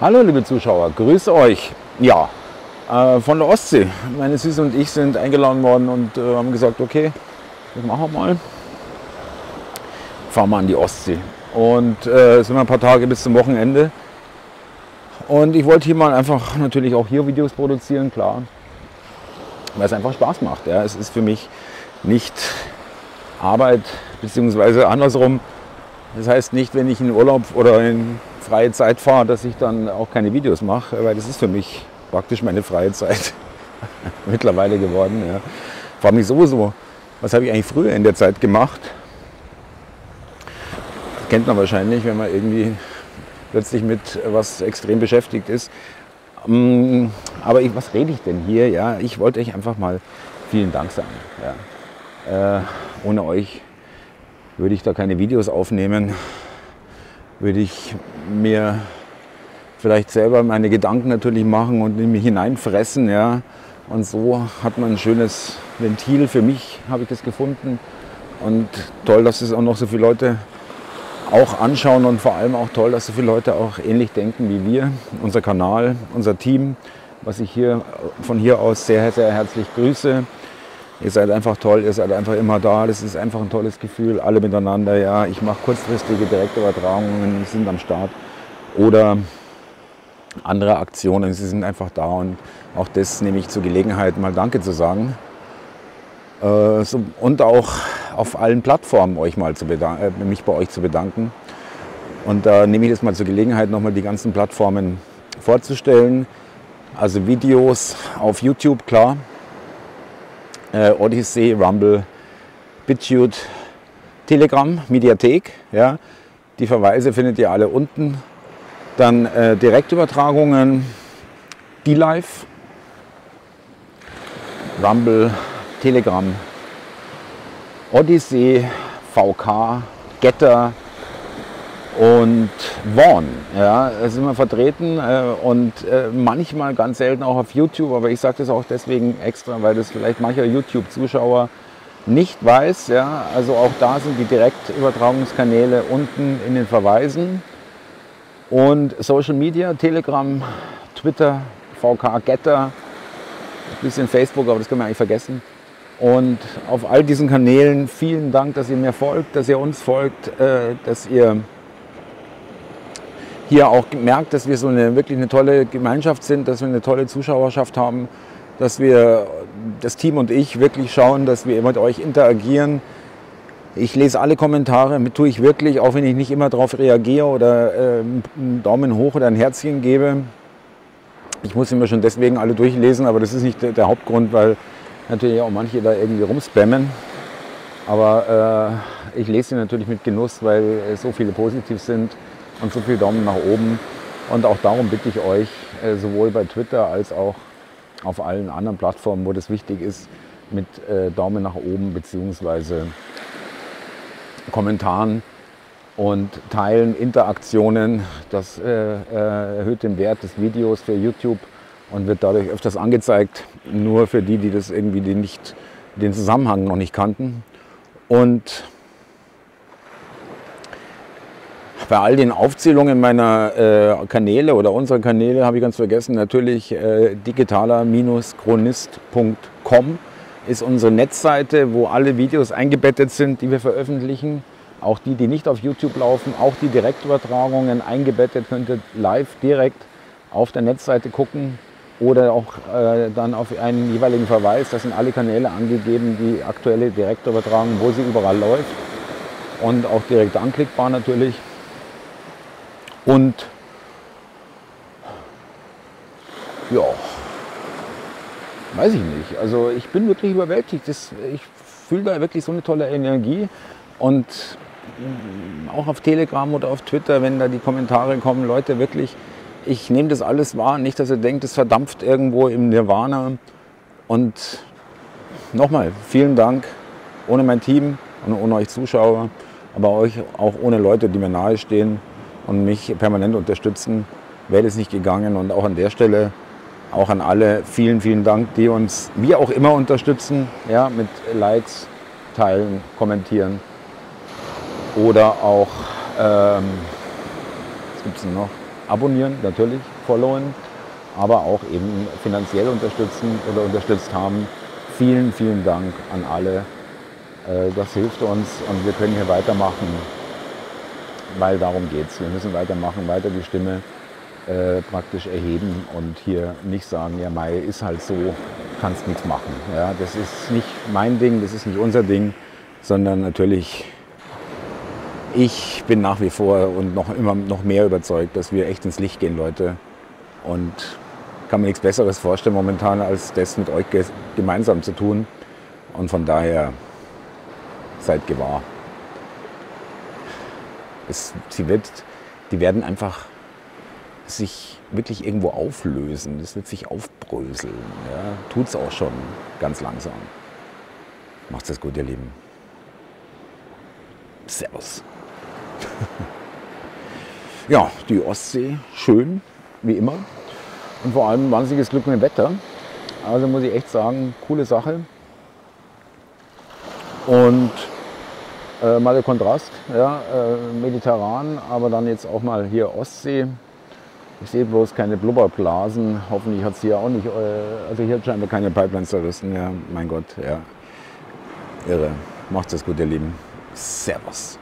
Hallo liebe Zuschauer, grüße euch. Ja, äh, von der Ostsee. Meine Süße und ich sind eingeladen worden und äh, haben gesagt, okay, das machen wir mal. Fahren wir an die Ostsee. Und äh, sind wir ein paar Tage bis zum Wochenende. Und ich wollte hier mal einfach natürlich auch hier Videos produzieren, klar. Weil es einfach Spaß macht. Ja. Es ist für mich nicht Arbeit, beziehungsweise andersrum. Das heißt nicht, wenn ich in Urlaub oder in freie Zeit fahre, dass ich dann auch keine Videos mache, weil das ist für mich praktisch meine freie Zeit mittlerweile geworden. Ja. Frage mich sowieso, was habe ich eigentlich früher in der Zeit gemacht? Das kennt man wahrscheinlich, wenn man irgendwie plötzlich mit was extrem beschäftigt ist. Mm, aber ich, was rede ich denn hier? Ja, ich wollte euch einfach mal vielen Dank sagen. Ja. Äh, ohne euch würde ich da keine Videos aufnehmen, würde ich mir vielleicht selber meine Gedanken natürlich machen und in mich hineinfressen. Ja. Und so hat man ein schönes Ventil. Für mich habe ich das gefunden. Und toll, dass es auch noch so viele Leute auch anschauen und vor allem auch toll, dass so viele Leute auch ähnlich denken wie wir. Unser Kanal, unser Team, was ich hier von hier aus sehr, sehr herzlich grüße. Ihr seid einfach toll, ihr seid einfach immer da. Das ist einfach ein tolles Gefühl, alle miteinander. Ja, ich mache kurzfristige Direktübertragungen, sind am Start. Oder andere Aktionen, sie sind einfach da und auch das nehme ich zur Gelegenheit, mal Danke zu sagen. Äh, und auch auf allen Plattformen euch mal zu äh, mich bei euch zu bedanken. Und da nehme ich das mal zur Gelegenheit, nochmal die ganzen Plattformen vorzustellen. Also Videos auf YouTube, klar. Äh, Odyssey, Rumble, BitChute, Telegram, Mediathek. Ja. Die Verweise findet ihr alle unten dann äh, Direktübertragungen, D-Live, Rumble, Telegram, Odyssey, VK, Getter und Vaughn. Ja, da sind wir vertreten äh, und äh, manchmal ganz selten auch auf YouTube, aber ich sage das auch deswegen extra, weil das vielleicht mancher YouTube-Zuschauer nicht weiß. Ja, also auch da sind die Direktübertragungskanäle unten in den Verweisen. Und Social Media, Telegram, Twitter, VK, Getter, ein bisschen Facebook, aber das können wir eigentlich vergessen. Und auf all diesen Kanälen vielen Dank, dass ihr mir folgt, dass ihr uns folgt, äh, dass ihr hier auch merkt, dass wir so eine wirklich eine tolle Gemeinschaft sind, dass wir eine tolle Zuschauerschaft haben, dass wir, das Team und ich, wirklich schauen, dass wir mit euch interagieren, ich lese alle Kommentare, tue ich wirklich, auch wenn ich nicht immer darauf reagiere oder äh, einen Daumen hoch oder ein Herzchen gebe. Ich muss immer schon deswegen alle durchlesen, aber das ist nicht der, der Hauptgrund, weil natürlich auch manche da irgendwie rumspammen. Aber äh, ich lese sie natürlich mit Genuss, weil so viele positiv sind und so viele Daumen nach oben. Und auch darum bitte ich euch, äh, sowohl bei Twitter als auch auf allen anderen Plattformen, wo das wichtig ist, mit äh, Daumen nach oben beziehungsweise Kommentaren und Teilen, Interaktionen. Das äh, erhöht den Wert des Videos für YouTube und wird dadurch öfters angezeigt, nur für die, die das irgendwie nicht, den Zusammenhang noch nicht kannten. Und bei all den Aufzählungen meiner äh, Kanäle oder unserer Kanäle habe ich ganz vergessen, natürlich äh, digitaler-chronist.com ist unsere Netzseite, wo alle Videos eingebettet sind, die wir veröffentlichen. Auch die, die nicht auf YouTube laufen, auch die Direktübertragungen eingebettet, könnt ihr live direkt auf der Netzseite gucken oder auch äh, dann auf einen jeweiligen Verweis. Das sind alle Kanäle angegeben, die aktuelle Direktübertragung, wo sie überall läuft und auch direkt anklickbar natürlich. Und ja, weiß ich nicht. Also ich bin wirklich überwältigt. Das, ich fühle da wirklich so eine tolle Energie. Und auch auf Telegram oder auf Twitter, wenn da die Kommentare kommen, Leute, wirklich, ich nehme das alles wahr. Nicht, dass ihr denkt, es verdampft irgendwo im Nirvana. Und nochmal, vielen Dank. Ohne mein Team und ohne euch Zuschauer, aber euch auch ohne Leute, die mir nahestehen und mich permanent unterstützen, wäre es nicht gegangen. Und auch an der Stelle auch an alle vielen, vielen Dank, die uns wie auch immer unterstützen, ja, mit Likes, Teilen, Kommentieren oder auch, ähm, was gibt es noch? Abonnieren natürlich. followen, aber auch eben finanziell unterstützen oder unterstützt haben. Vielen, vielen Dank an alle. Äh, das hilft uns und wir können hier weitermachen, weil darum geht es. Wir müssen weitermachen, weiter die Stimme äh, praktisch erheben und hier nicht sagen, ja Mai ist halt so, kannst nichts machen. Ja, das ist nicht mein Ding, das ist nicht unser Ding, sondern natürlich ich bin nach wie vor und noch immer noch mehr überzeugt, dass wir echt ins Licht gehen, Leute. Und kann mir nichts Besseres vorstellen momentan, als das mit euch gemeinsam zu tun. Und von daher seid gewahr. Es, sie wird, die werden einfach sich wirklich irgendwo auflösen. Das wird sich aufbröseln. Ja. Tut es auch schon ganz langsam. Macht's es gut, ihr Lieben. Servus. ja, die Ostsee, schön, wie immer. Und vor allem wahnsinniges Glück mit dem Wetter. Also muss ich echt sagen, coole Sache. Und äh, mal der Kontrast, ja, äh, mediterran, aber dann jetzt auch mal hier Ostsee. Ich sehe bloß keine Blubberblasen. Hoffentlich hat es hier auch nicht. Äh, also hier hat scheinbar keine Pipelines zerrissen. Ja, mein Gott, ja. Irre. Macht's es gut, ihr Lieben. Servus.